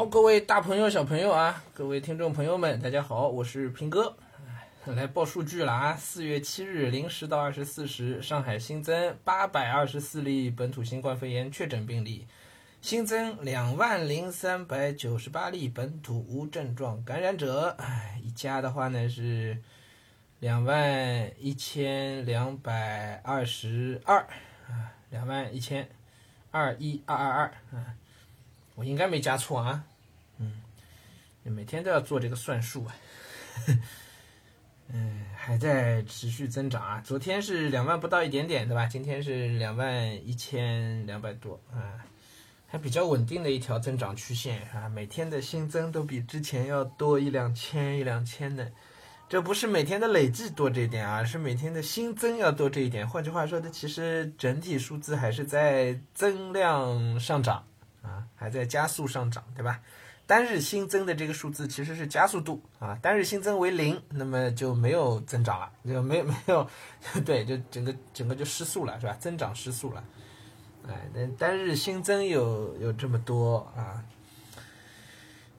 好，各位大朋友、小朋友啊，各位听众朋友们，大家好，我是平哥，来报数据了啊！四月七日零时到二十四时，上海新增八百二十四例本土新冠肺炎确诊病例，新增两万零三百九十八例本土无症状感染者，哎，一加的话呢是两万一千两百二十二啊，两万一千二一二二二啊。我应该没加错啊，嗯，每天都要做这个算术啊，嗯，还在持续增长啊。昨天是两万不到一点点，对吧？今天是两万一千两百多啊，还比较稳定的一条增长曲线啊。每天的新增都比之前要多一两千一两千的，这不是每天的累计多这一点啊，是每天的新增要多这一点。换句话说，它其实整体数字还是在增量上涨。啊，还在加速上涨，对吧？单日新增的这个数字其实是加速度啊，单日新增为零，那么就没有增长了，就没有没有，对，就整个整个就失速了，是吧？增长失速了，哎，那单日新增有有这么多啊，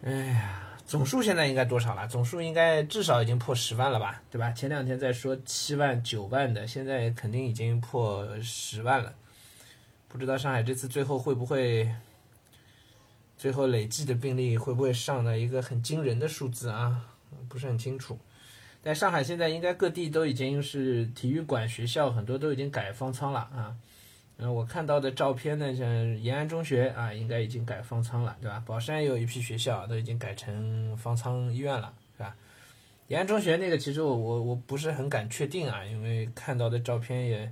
哎呀，总数现在应该多少了？总数应该至少已经破十万了吧，对吧？前两天在说七万九万的，现在肯定已经破十万了，不知道上海这次最后会不会？最后累计的病例会不会上了一个很惊人的数字啊？不是很清楚。但上海现在应该各地都已经是体育馆、学校很多都已经改方舱了啊。嗯，我看到的照片呢，像延安中学啊，应该已经改方舱了，对吧？宝山有一批学校都已经改成方舱医院了，是吧？延安中学那个其实我我我不是很敢确定啊，因为看到的照片也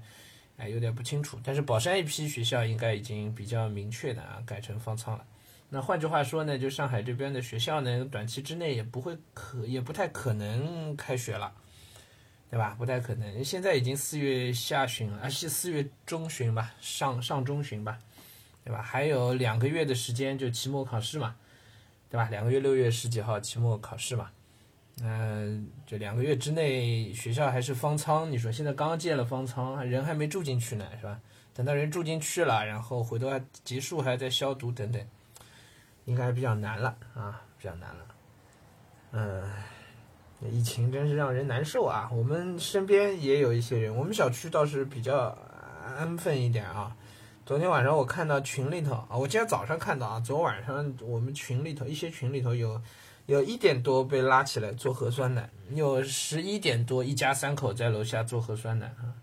哎有点不清楚。但是宝山一批学校应该已经比较明确的啊，改成方舱了。那换句话说呢，就上海这边的学校呢，短期之内也不会可也不太可能开学了，对吧？不太可能。现在已经四月下旬了，啊，是四月中旬吧，上上中旬吧，对吧？还有两个月的时间就期末考试嘛，对吧？两个月六月十几号期末考试嘛，嗯，这两个月之内学校还是方舱，你说现在刚建了方舱，人还没住进去呢，是吧？等到人住进去了，然后回头结束还在消毒等等。应该比较难了啊，比较难了。嗯，疫情真是让人难受啊。我们身边也有一些人，我们小区倒是比较安分一点啊。昨天晚上我看到群里头啊，我今天早上看到啊，昨晚上我们群里头一些群里头有有一点多被拉起来做核酸的，有十一点多一家三口在楼下做核酸的啊。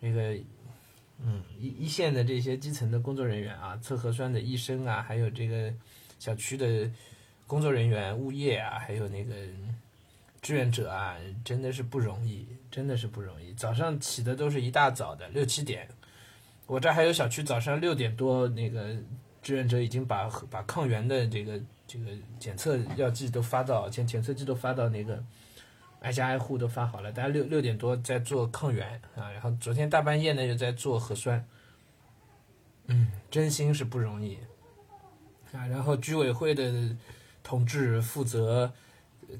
那个。嗯，一一线的这些基层的工作人员啊，测核酸的医生啊，还有这个小区的工作人员、物业啊，还有那个志愿者啊，真的是不容易，真的是不容易。早上起的都是一大早的六七点，我这还有小区早上六点多，那个志愿者已经把把抗原的这个这个检测药剂都发到检检测剂都发到那个。挨家挨户都发好了，大家六六点多在做抗原啊，然后昨天大半夜呢又在做核酸，嗯，真心是不容易啊。然后居委会的同志负责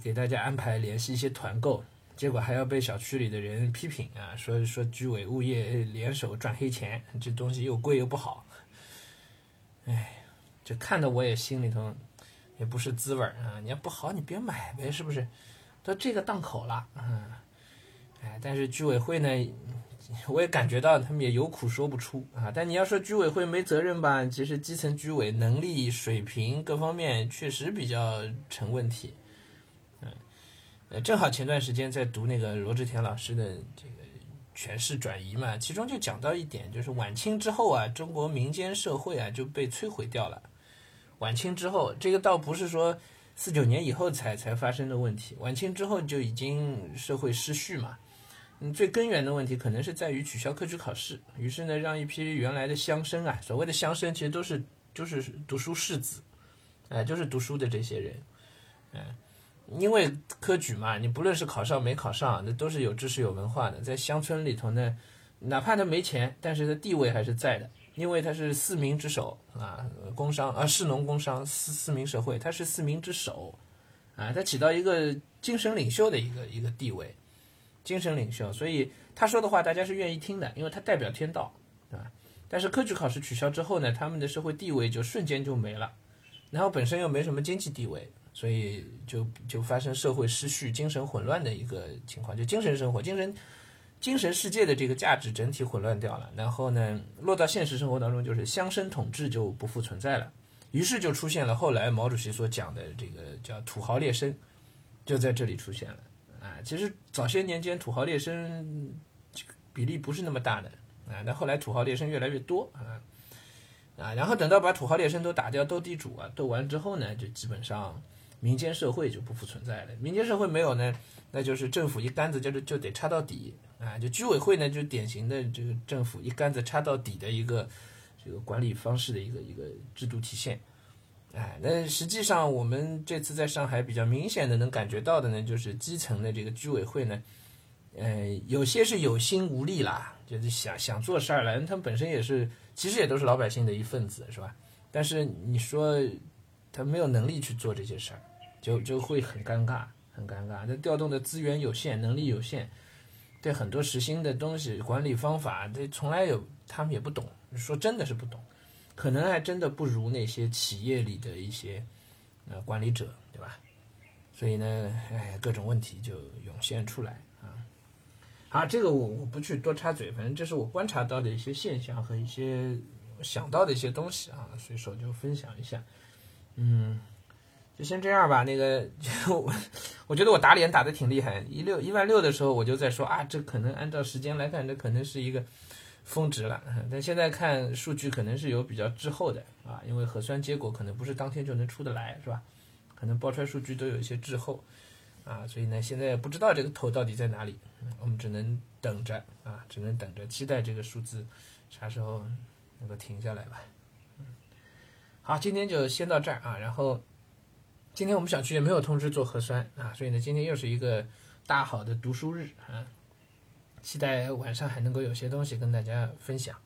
给大家安排联系一些团购，结果还要被小区里的人批评啊，说说居委物业联手赚黑钱，这东西又贵又不好，哎，这看得我也心里头也不是滋味啊。你要不好你别买呗，是不是？到这个档口了，嗯，哎，但是居委会呢，我也感觉到他们也有苦说不出啊。但你要说居委会没责任吧，其实基层居委能力水平各方面确实比较成问题，嗯，呃，正好前段时间在读那个罗志田老师的这个权势转移嘛，其中就讲到一点，就是晚清之后啊，中国民间社会啊就被摧毁掉了。晚清之后，这个倒不是说。四九年以后才才发生的问题，晚清之后就已经社会失序嘛。嗯，最根源的问题可能是在于取消科举考试，于是呢，让一批原来的乡绅啊，所谓的乡绅其实都是就是读书士子，哎，就是读书的这些人，嗯，因为科举嘛，你不论是考上没考上，那都是有知识有文化的，在乡村里头呢，哪怕他没钱，但是他地位还是在的。因为他是四民之首啊，工商啊，士农工商四四民社会，他是四民之首，啊，他起到一个精神领袖的一个一个地位，精神领袖，所以他说的话大家是愿意听的，因为他代表天道，啊，但是科举考试取消之后呢，他们的社会地位就瞬间就没了，然后本身又没什么经济地位，所以就就发生社会失序、精神混乱的一个情况，就精神生活、精神精神世界的这个价值整体混乱掉了。然后呢，落到现实生活当中，就是乡绅统治就不复存在了。于是就出现了后来毛主席所讲的这个叫土豪劣绅，就在这里出现了啊。其实早些年间土豪劣绅这个比例不是那么大的啊，但后来土豪劣绅越来越多啊啊，然后等到把土豪劣绅都打掉，斗地主啊斗完之后呢，就基本上民间社会就不复存在了。民间社会没有呢，那就是政府一竿子就是就得插到底啊，就居委会呢就典型的这个政府一竿子插到底的一个。这个管理方式的一个一个制度体现，哎，那实际上我们这次在上海比较明显的能感觉到的呢，就是基层的这个居委会呢，呃，有些是有心无力啦，就是想想做事儿了，他们本身也是，其实也都是老百姓的一份子，是吧？但是你说他没有能力去做这些事儿，就就会很尴尬，很尴尬。那调动的资源有限，能力有限，对很多实行的东西、管理方法，这从来有他们也不懂。说真的是不懂，可能还真的不如那些企业里的一些呃管理者，对吧？所以呢，哎，各种问题就涌现出来啊。好，这个我我不去多插嘴，反正这是我观察到的一些现象和一些想到的一些东西啊，随手就分享一下。嗯，就先这样吧。那个，就我觉得我打脸打的挺厉害，一六一万六的时候我就在说啊，这可能按照时间来看，这可能是一个。峰值了，但现在看数据可能是有比较滞后的啊，因为核酸结果可能不是当天就能出得来，是吧？可能报出来数据都有一些滞后啊，所以呢，现在不知道这个头到底在哪里，我们只能等着啊，只能等着，期待这个数字啥时候能够停下来吧。嗯，好，今天就先到这儿啊，然后今天我们小区也没有通知做核酸啊，所以呢，今天又是一个大好的读书日啊。期待晚上还能够有些东西跟大家分享。